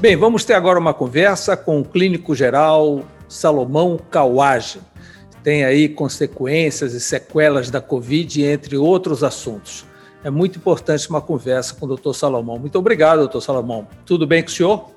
Bem, vamos ter agora uma conversa com o clínico geral Salomão Kawage. Tem aí consequências e sequelas da Covid, entre outros assuntos. É muito importante uma conversa com o doutor Salomão. Muito obrigado, doutor Salomão. Tudo bem com o senhor?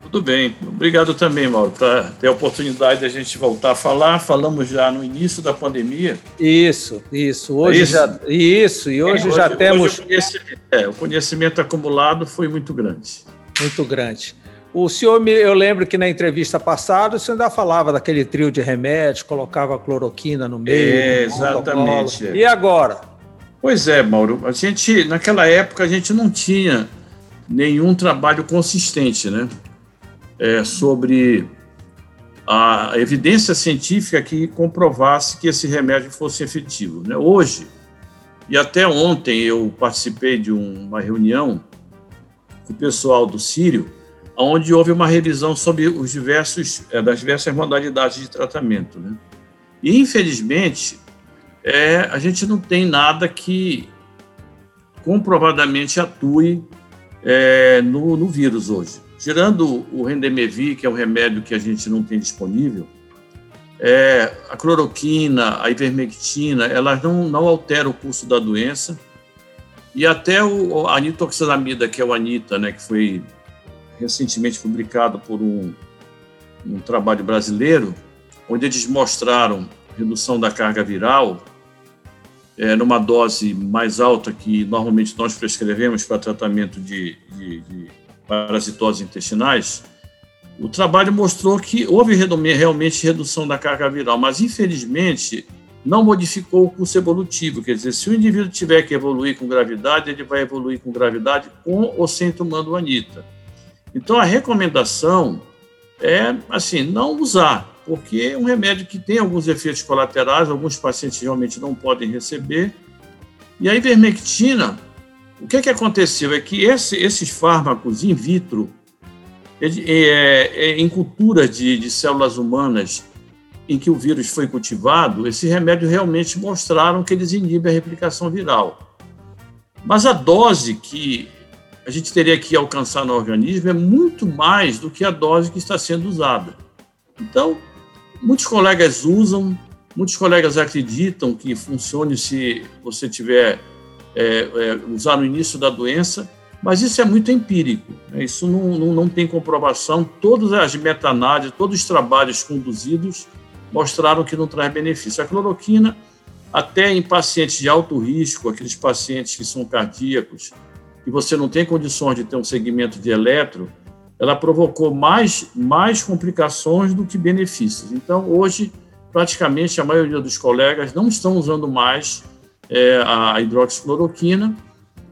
Tudo bem. Obrigado também, Mauro, por ter a oportunidade de a gente voltar a falar. Falamos já no início da pandemia. Isso, isso. Hoje é isso? já isso e hoje, é, hoje já hoje temos. O conhecimento, é, o conhecimento acumulado foi muito grande. Muito grande. O senhor, eu lembro que na entrevista passada o senhor ainda falava daquele trio de remédios, colocava cloroquina no meio. É, exatamente. E agora? Pois é, Mauro. A gente, naquela época, a gente não tinha nenhum trabalho consistente, né? É, sobre a evidência científica que comprovasse que esse remédio fosse efetivo. Né? Hoje, e até ontem eu participei de uma reunião com o pessoal do Sírio, onde houve uma revisão sobre os diversos, é, das diversas modalidades de tratamento. Né? E, infelizmente, é, a gente não tem nada que comprovadamente atue é, no, no, vírus hoje. Tirando o Rendemevir, que é um remédio que a gente não tem disponível, é, a cloroquina, a ivermectina, elas não, não alteram o curso da doença. E até o, a anitoxanamida, que é o ANITA, né, que foi recentemente publicado por um, um trabalho brasileiro, onde eles mostraram redução da carga viral é, numa dose mais alta que normalmente nós prescrevemos para tratamento de, de, de parasitoses intestinais, o trabalho mostrou que houve realmente redução da carga viral, mas infelizmente não modificou o curso evolutivo. Quer dizer, se o indivíduo tiver que evoluir com gravidade, ele vai evoluir com gravidade com ou sem tomando anita. Então, a recomendação é, assim, não usar, porque é um remédio que tem alguns efeitos colaterais, alguns pacientes realmente não podem receber. E a ivermectina, o que, é que aconteceu? É que esse, esses fármacos in vitro, é, é, em culturas de, de células humanas em que o vírus foi cultivado, esse remédio realmente mostraram que eles inibem a replicação viral. Mas a dose que a gente teria que alcançar no organismo é muito mais do que a dose que está sendo usada. Então, muitos colegas usam, muitos colegas acreditam que funcione se você tiver é, é, usar no início da doença, mas isso é muito empírico, né? isso não, não, não, tem comprovação. Todas as meta-análises, todos os trabalhos conduzidos mostraram que não traz benefício. A cloroquina, até em pacientes de alto risco, aqueles pacientes que são cardíacos, e você não tem condições de ter um segmento de eletro, ela provocou mais, mais complicações do que benefícios. Então, hoje, praticamente a maioria dos colegas não estão usando mais é, a hidroxicloroquina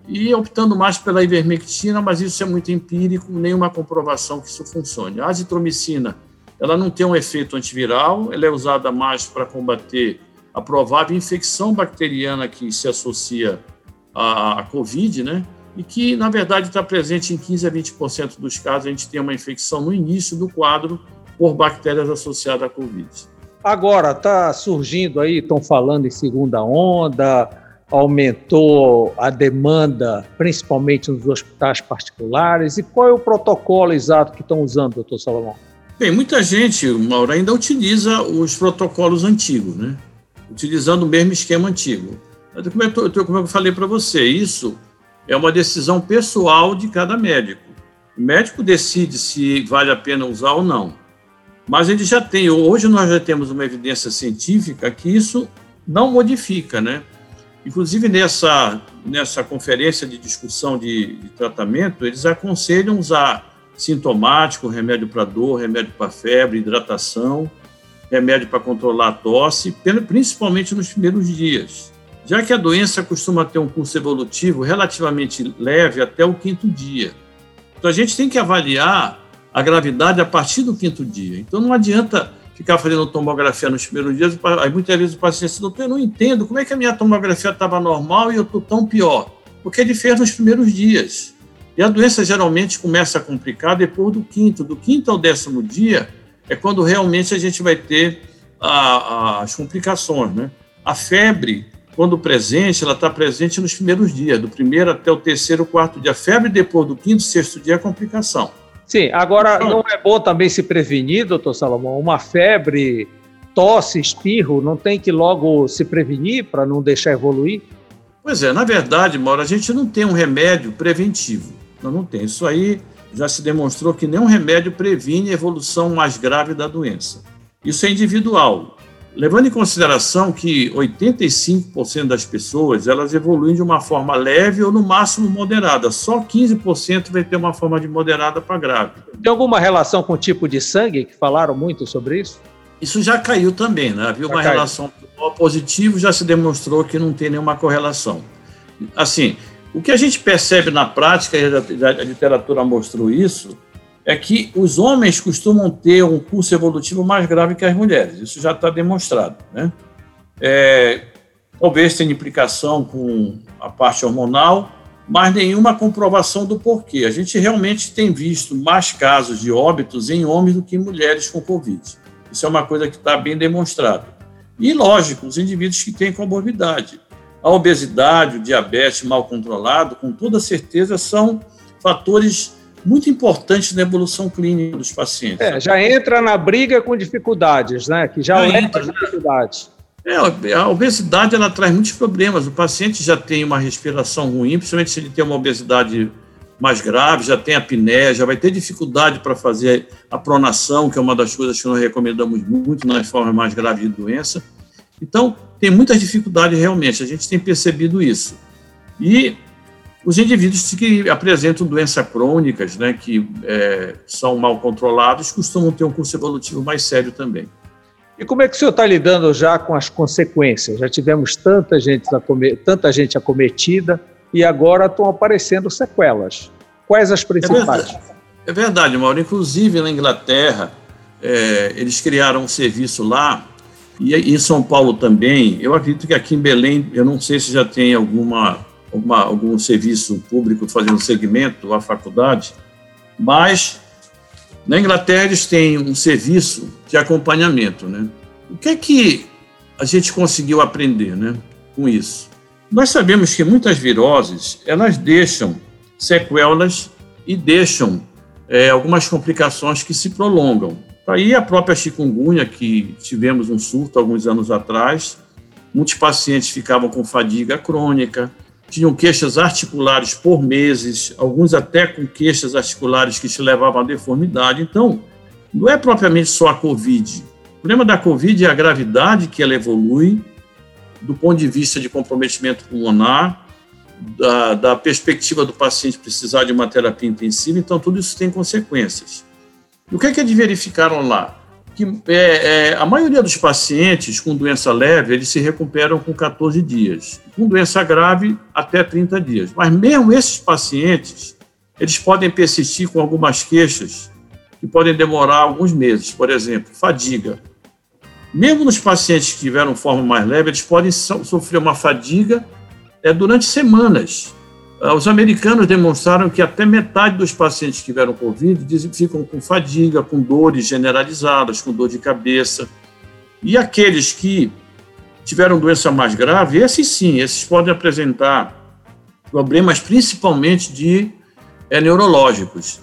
e optando mais pela ivermectina, mas isso é muito empírico, nenhuma comprovação que isso funcione. A azitromicina, ela não tem um efeito antiviral, ela é usada mais para combater a provável infecção bacteriana que se associa à, à COVID, né? E que, na verdade, está presente em 15 a 20% dos casos. A gente tem uma infecção no início do quadro por bactérias associadas à Covid. Agora, está surgindo aí, estão falando em segunda onda, aumentou a demanda, principalmente nos hospitais particulares. E qual é o protocolo exato que estão usando, doutor Salomão? Bem, muita gente, Mauro, ainda utiliza os protocolos antigos, né? Utilizando o mesmo esquema antigo. Como eu, como eu falei para você, isso é uma decisão pessoal de cada médico. O médico decide se vale a pena usar ou não. Mas ele já tem, hoje nós já temos uma evidência científica que isso não modifica, né? Inclusive nessa, nessa conferência de discussão de, de tratamento, eles aconselham usar sintomático, remédio para dor, remédio para febre, hidratação, remédio para controlar a tosse, principalmente nos primeiros dias já que a doença costuma ter um curso evolutivo relativamente leve até o quinto dia. Então a gente tem que avaliar a gravidade a partir do quinto dia. Então não adianta ficar fazendo tomografia nos primeiros dias, aí muitas vezes o paciente diz, doutor, eu não entendo, como é que a minha tomografia estava normal e eu estou tão pior? Porque ele fez nos primeiros dias. E a doença geralmente começa a complicar depois do quinto. Do quinto ao décimo dia é quando realmente a gente vai ter a, a, as complicações. Né? A febre quando presente, ela está presente nos primeiros dias, do primeiro até o terceiro, quarto dia. A febre depois do quinto, sexto dia é complicação. Sim, agora então, não é bom também se prevenir, doutor Salomão, uma febre, tosse, espirro, não tem que logo se prevenir para não deixar evoluir? Pois é, na verdade, Mauro, a gente não tem um remédio preventivo. Não, não tem. Isso aí já se demonstrou que nenhum remédio previne a evolução mais grave da doença. Isso é individual. Levando em consideração que 85% das pessoas elas evoluem de uma forma leve ou no máximo moderada, só 15% vai ter uma forma de moderada para grave. Tem alguma relação com o tipo de sangue que falaram muito sobre isso? Isso já caiu também, né? Havia uma caiu. relação positivo, já se demonstrou que não tem nenhuma correlação. Assim, o que a gente percebe na prática, e a, a literatura mostrou isso, é que os homens costumam ter um curso evolutivo mais grave que as mulheres. Isso já está demonstrado. Né? É, talvez tenha implicação com a parte hormonal, mas nenhuma comprovação do porquê. A gente realmente tem visto mais casos de óbitos em homens do que em mulheres com Covid. Isso é uma coisa que está bem demonstrada. E, lógico, os indivíduos que têm comorbidade. A obesidade, o diabetes mal controlado, com toda certeza, são fatores muito importantes na evolução clínica dos pacientes. É, já entra na briga com dificuldades, né? Que já, já entra, dificuldades. É, a obesidade ela traz muitos problemas. O paciente já tem uma respiração ruim, principalmente se ele tem uma obesidade mais grave, já tem apneia, já vai ter dificuldade para fazer a pronação, que é uma das coisas que nós recomendamos muito nas formas mais graves de doença. Então, tem muitas dificuldades realmente, a gente tem percebido isso. E os indivíduos que apresentam doenças crônicas, né, que é, são mal controlados, costumam ter um curso evolutivo mais sério também. E como é que o senhor está lidando já com as consequências? Já tivemos tanta gente, tanta gente acometida e agora estão aparecendo sequelas. Quais as principais? É verdade, é verdade Mauro. Inclusive na Inglaterra, é, eles criaram um serviço lá, e em São Paulo também. Eu acredito que aqui em Belém, eu não sei se já tem alguma alguma, algum serviço público fazendo segmento à faculdade, mas na Inglaterra eles têm um serviço de acompanhamento, né? O que é que a gente conseguiu aprender, né, com isso? Nós sabemos que muitas viroses elas deixam sequelas e deixam é, algumas complicações que se prolongam. Aí a própria chikungunya, que tivemos um surto alguns anos atrás, muitos pacientes ficavam com fadiga crônica, tinham queixas articulares por meses, alguns até com queixas articulares que te levavam à deformidade. Então, não é propriamente só a Covid. O problema da Covid é a gravidade que ela evolui, do ponto de vista de comprometimento pulmonar, da, da perspectiva do paciente precisar de uma terapia intensiva, então tudo isso tem consequências. E o que é que eles verificaram lá? Que é, é, a maioria dos pacientes com doença leve, eles se recuperam com 14 dias. Com doença grave, até 30 dias. Mas mesmo esses pacientes, eles podem persistir com algumas queixas que podem demorar alguns meses. Por exemplo, fadiga. Mesmo nos pacientes que tiveram forma mais leve, eles podem sofrer uma fadiga é, durante semanas. Ah, os americanos demonstraram que até metade dos pacientes que tiveram Covid ficam com fadiga, com dores generalizadas, com dor de cabeça. E aqueles que tiveram doença mais grave, esses sim, esses podem apresentar problemas principalmente de é, neurológicos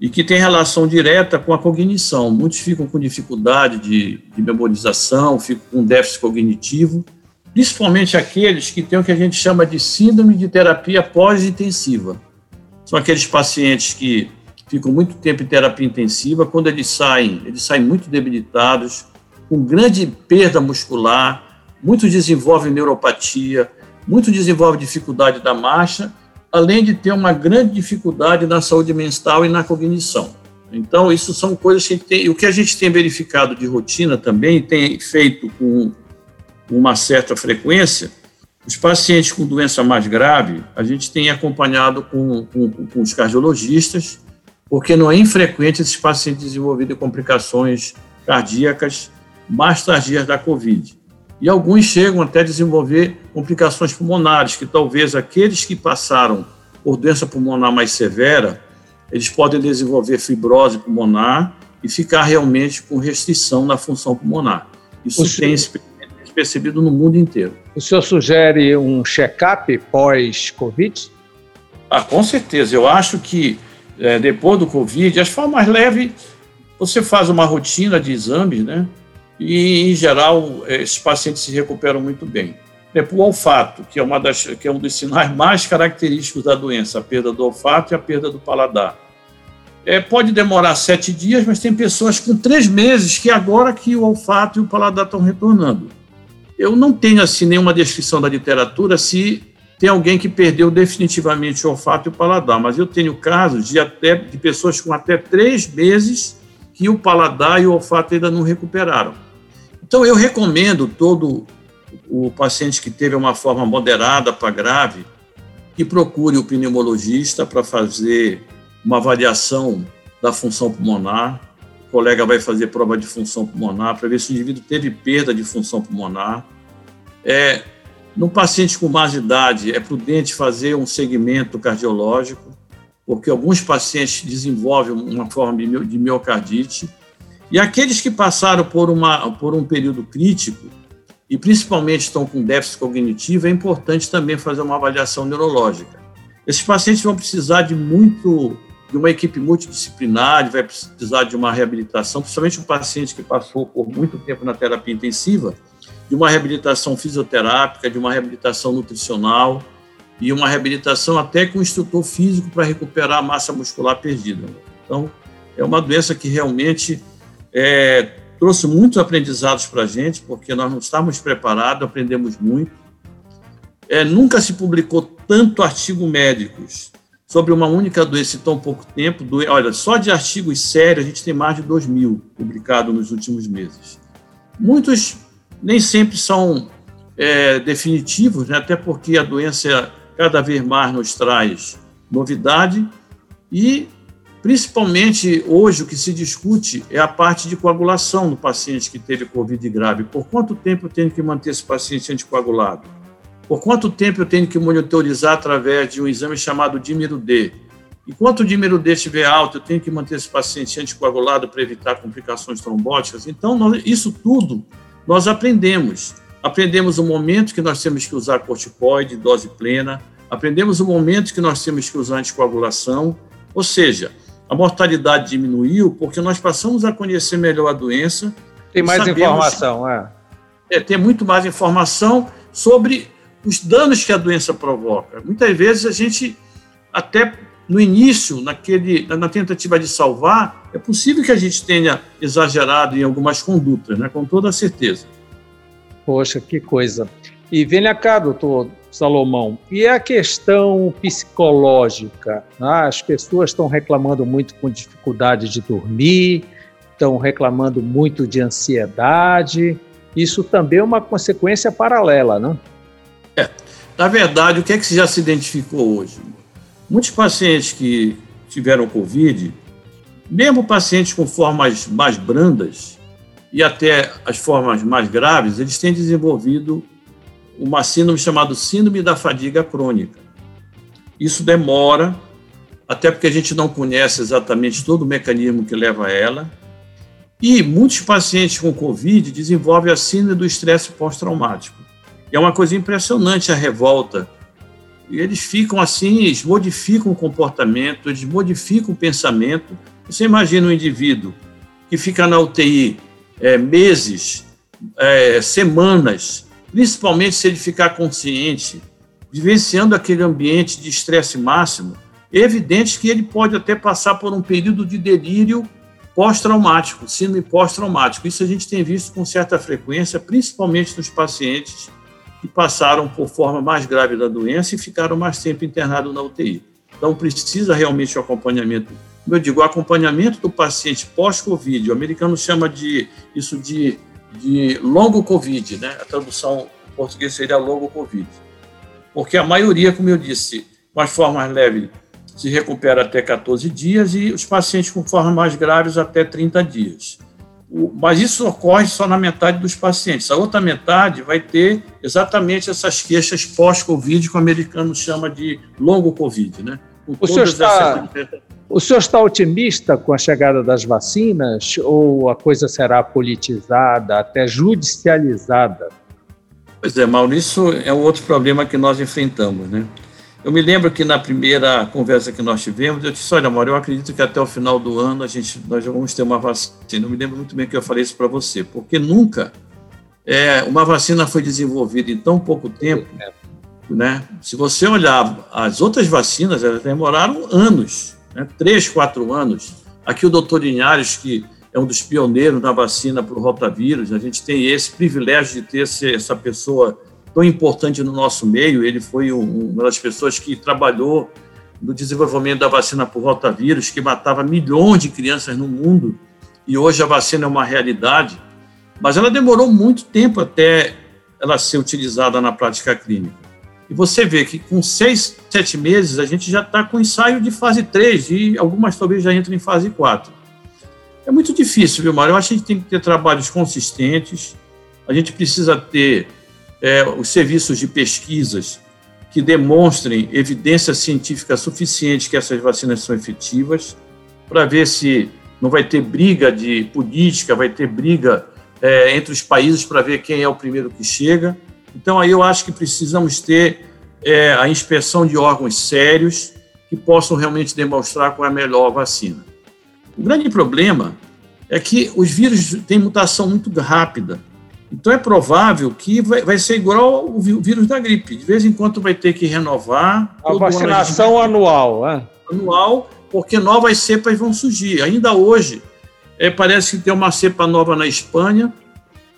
e que tem relação direta com a cognição. Muitos ficam com dificuldade de, de memorização, ficam com déficit cognitivo principalmente aqueles que têm o que a gente chama de síndrome de terapia pós-intensiva. São aqueles pacientes que ficam muito tempo em terapia intensiva, quando eles saem, eles saem muito debilitados, com grande perda muscular, muitos desenvolvem neuropatia, muitos desenvolvem dificuldade da marcha, além de ter uma grande dificuldade na saúde mental e na cognição. Então, isso são coisas que tem, o que a gente tem verificado de rotina também, tem feito com uma certa frequência, os pacientes com doença mais grave, a gente tem acompanhado com, com, com os cardiologistas, porque não é infrequente esses pacientes desenvolverem complicações cardíacas mais tardias da Covid. E alguns chegam até a desenvolver complicações pulmonares, que talvez aqueles que passaram por doença pulmonar mais severa, eles podem desenvolver fibrose pulmonar e ficar realmente com restrição na função pulmonar. Isso tem percebido no mundo inteiro. O senhor sugere um check-up pós-Covid? Ah, com certeza. Eu acho que é, depois do Covid, as formas leves, você faz uma rotina de exames, né? E, em geral, é, esses pacientes se recuperam muito bem. Depois, o olfato, que é, uma das, que é um dos sinais mais característicos da doença, a perda do olfato e a perda do paladar. É, pode demorar sete dias, mas tem pessoas com três meses que agora que o olfato e o paladar estão retornando. Eu não tenho assim nenhuma descrição da literatura se tem alguém que perdeu definitivamente o olfato e o paladar, mas eu tenho casos de até de pessoas com até três meses que o paladar e o olfato ainda não recuperaram. Então eu recomendo todo o paciente que teve uma forma moderada para grave que procure o pneumologista para fazer uma avaliação da função pulmonar. Colega vai fazer prova de função pulmonar para ver se o indivíduo teve perda de função pulmonar. É, no paciente com mais idade, é prudente fazer um segmento cardiológico, porque alguns pacientes desenvolvem uma forma de miocardite. E aqueles que passaram por, uma, por um período crítico, e principalmente estão com déficit cognitivo, é importante também fazer uma avaliação neurológica. Esses pacientes vão precisar de muito de uma equipe multidisciplinar, vai precisar de uma reabilitação, principalmente um paciente que passou por muito tempo na terapia intensiva, de uma reabilitação fisioterápica, de uma reabilitação nutricional e uma reabilitação até com instrutor físico para recuperar a massa muscular perdida. Então, é uma doença que realmente é, trouxe muitos aprendizados para a gente, porque nós não estávamos preparados, aprendemos muito. É, nunca se publicou tanto artigo médicos sobre uma única doença em tão pouco tempo. Do, olha, só de artigos sérios a gente tem mais de 2 mil publicados nos últimos meses. Muitos nem sempre são é, definitivos, né? até porque a doença cada vez mais nos traz novidade e principalmente hoje o que se discute é a parte de coagulação no paciente que teve Covid grave. Por quanto tempo eu tenho que manter esse paciente anticoagulado? Por quanto tempo eu tenho que monitorizar através de um exame chamado dímero D? Enquanto o dímero D estiver alto, eu tenho que manter esse paciente anticoagulado para evitar complicações trombóticas. Então, nós, isso tudo nós aprendemos. Aprendemos o momento que nós temos que usar corticoide, dose plena, aprendemos o momento que nós temos que usar anticoagulação, ou seja, a mortalidade diminuiu porque nós passamos a conhecer melhor a doença. Tem mais informação, é. é. Tem muito mais informação sobre os danos que a doença provoca. Muitas vezes a gente, até no início, naquele, na tentativa de salvar, é possível que a gente tenha exagerado em algumas condutas, né? com toda certeza. Poxa, que coisa. E venha cá, doutor Salomão, e a questão psicológica? Ah, as pessoas estão reclamando muito com dificuldade de dormir, estão reclamando muito de ansiedade. Isso também é uma consequência paralela, não? É. Na verdade, o que é que já se identificou hoje? Muitos pacientes que tiveram Covid, mesmo pacientes com formas mais brandas e até as formas mais graves, eles têm desenvolvido uma síndrome chamada síndrome da fadiga crônica. Isso demora, até porque a gente não conhece exatamente todo o mecanismo que leva a ela. E muitos pacientes com Covid desenvolvem a síndrome do estresse pós-traumático. É uma coisa impressionante a revolta. E eles ficam assim, eles modificam o comportamento, eles modificam o pensamento. Você imagina um indivíduo que fica na UTI é, meses, é, semanas, principalmente se ele ficar consciente, vivenciando aquele ambiente de estresse máximo, é evidente que ele pode até passar por um período de delírio pós-traumático, síndrome pós-traumático. Isso a gente tem visto com certa frequência, principalmente nos pacientes que passaram por forma mais grave da doença e ficaram mais tempo internados na UTI. Então, precisa realmente o acompanhamento. Eu digo, o acompanhamento do paciente pós-Covid, o americano chama de isso de, de longo Covid, né? A tradução em português seria longo Covid. Porque a maioria, como eu disse, com as formas leves, se recupera até 14 dias e os pacientes com formas mais graves até 30 dias mas isso ocorre só na metade dos pacientes. A outra metade vai ter exatamente essas queixas pós-Covid, que o americano chama de longo Covid, né? O senhor, está, essas... o senhor está otimista com a chegada das vacinas ou a coisa será politizada, até judicializada? Pois é, Maurício, é um outro problema que nós enfrentamos, né? Eu me lembro que na primeira conversa que nós tivemos, eu disse: Olha, Mauro, eu acredito que até o final do ano a gente, nós vamos ter uma vacina. Eu me lembro muito bem que eu falei isso para você, porque nunca é, uma vacina foi desenvolvida em tão pouco tempo. Né? Se você olhar as outras vacinas, elas demoraram anos né? três, quatro anos. Aqui o doutor Linhares, que é um dos pioneiros na vacina para o rotavírus, a gente tem esse privilégio de ter essa pessoa tão importante no nosso meio. Ele foi uma das pessoas que trabalhou no desenvolvimento da vacina por rotavírus, que matava milhões de crianças no mundo, e hoje a vacina é uma realidade. Mas ela demorou muito tempo até ela ser utilizada na prática clínica. E você vê que com seis, sete meses, a gente já está com ensaio de fase 3, e algumas talvez já entram em fase 4. É muito difícil, viu, Mário? Eu acho que a gente tem que ter trabalhos consistentes, a gente precisa ter é, os serviços de pesquisas que demonstrem evidência científica suficiente que essas vacinas são efetivas, para ver se não vai ter briga de política, vai ter briga é, entre os países para ver quem é o primeiro que chega. Então, aí eu acho que precisamos ter é, a inspeção de órgãos sérios que possam realmente demonstrar qual é a melhor vacina. O grande problema é que os vírus têm mutação muito rápida. Então é provável que vai, vai ser igual o vírus da gripe. De vez em quando vai ter que renovar. A vacinação anual, é? Anual, porque novas cepas vão surgir. Ainda hoje, é, parece que tem uma cepa nova na Espanha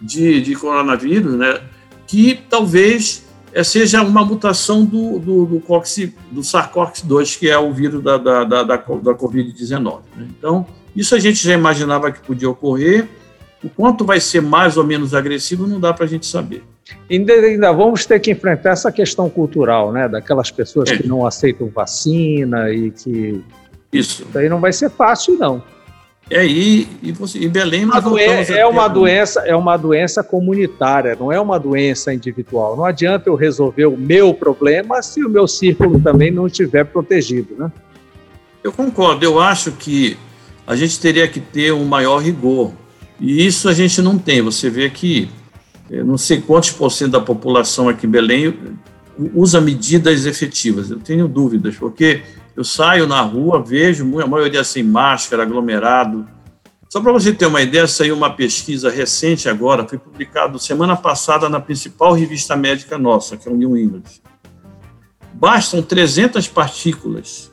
de, de coronavírus, né? Que talvez é, seja uma mutação do, do, do, Cox, do SARS-CoV-2, que é o vírus da, da, da, da, da Covid-19. Né? Então, isso a gente já imaginava que podia ocorrer o quanto vai ser mais ou menos agressivo não dá para a gente saber. Ainda, ainda, vamos ter que enfrentar essa questão cultural, né? Daquelas pessoas é. que não aceitam vacina e que. Isso. Isso aí não vai ser fácil, não. É, e, e, você, em Belém uma doença, é uma doença é uma doença comunitária, não é uma doença individual. Não adianta eu resolver o meu problema se o meu círculo também não estiver protegido, né? Eu concordo. Eu acho que a gente teria que ter um maior rigor e isso a gente não tem. Você vê que não sei quantos por cento da população aqui em Belém usa medidas efetivas. Eu tenho dúvidas, porque eu saio na rua, vejo a maioria sem máscara, aglomerado. Só para você ter uma ideia, saiu uma pesquisa recente agora, foi publicado semana passada na principal revista médica nossa, que é o New England. Bastam 300 partículas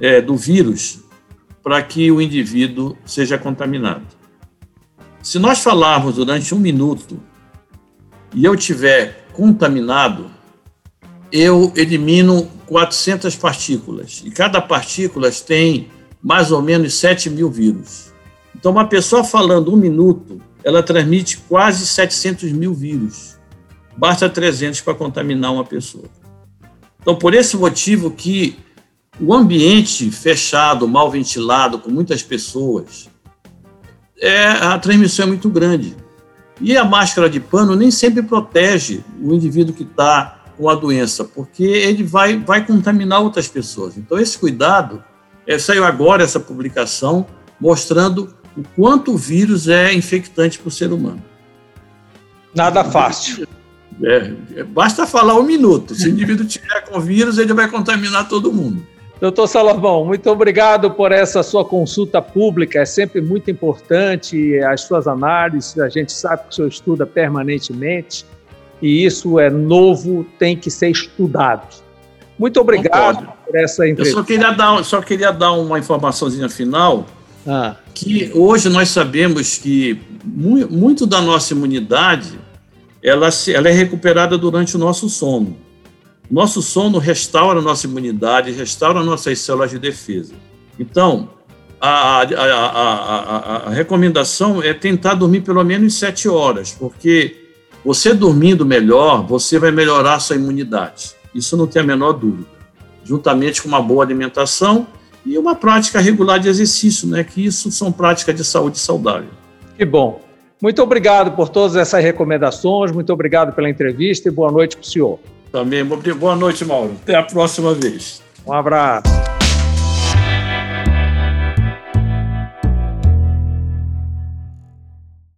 é, do vírus para que o indivíduo seja contaminado. Se nós falarmos durante um minuto e eu tiver contaminado, eu elimino 400 partículas. E cada partícula tem mais ou menos 7 mil vírus. Então, uma pessoa falando um minuto, ela transmite quase 700 mil vírus. Basta 300 para contaminar uma pessoa. Então, por esse motivo que o ambiente fechado, mal ventilado, com muitas pessoas, é, a transmissão é muito grande. E a máscara de pano nem sempre protege o indivíduo que está com a doença, porque ele vai, vai contaminar outras pessoas. Então, esse cuidado, é, saiu agora essa publicação mostrando o quanto o vírus é infectante para o ser humano. Nada fácil. É, é, basta falar um minuto. Se o indivíduo tiver com vírus, ele vai contaminar todo mundo. Doutor Salomão, muito obrigado por essa sua consulta pública, é sempre muito importante as suas análises, a gente sabe que o senhor estuda permanentemente e isso é novo, tem que ser estudado. Muito obrigado Concordo. por essa entrevista. Eu só queria dar, só queria dar uma informaçãozinha final, ah. que hoje nós sabemos que muito da nossa imunidade ela, ela é recuperada durante o nosso sono. Nosso sono restaura a nossa imunidade, restaura nossas células de defesa. Então, a, a, a, a, recomendação é tentar dormir pelo menos sete horas, porque você dormindo melhor, você vai melhorar a sua imunidade. Isso não tem a menor dúvida. Juntamente com uma boa alimentação e uma prática regular de exercício, né? Que isso são práticas de saúde saudável. Que bom. Muito obrigado por todas essas recomendações, muito obrigado pela entrevista e boa noite para o senhor. Também. Boa noite, Mauro. Até a próxima vez. Um abraço.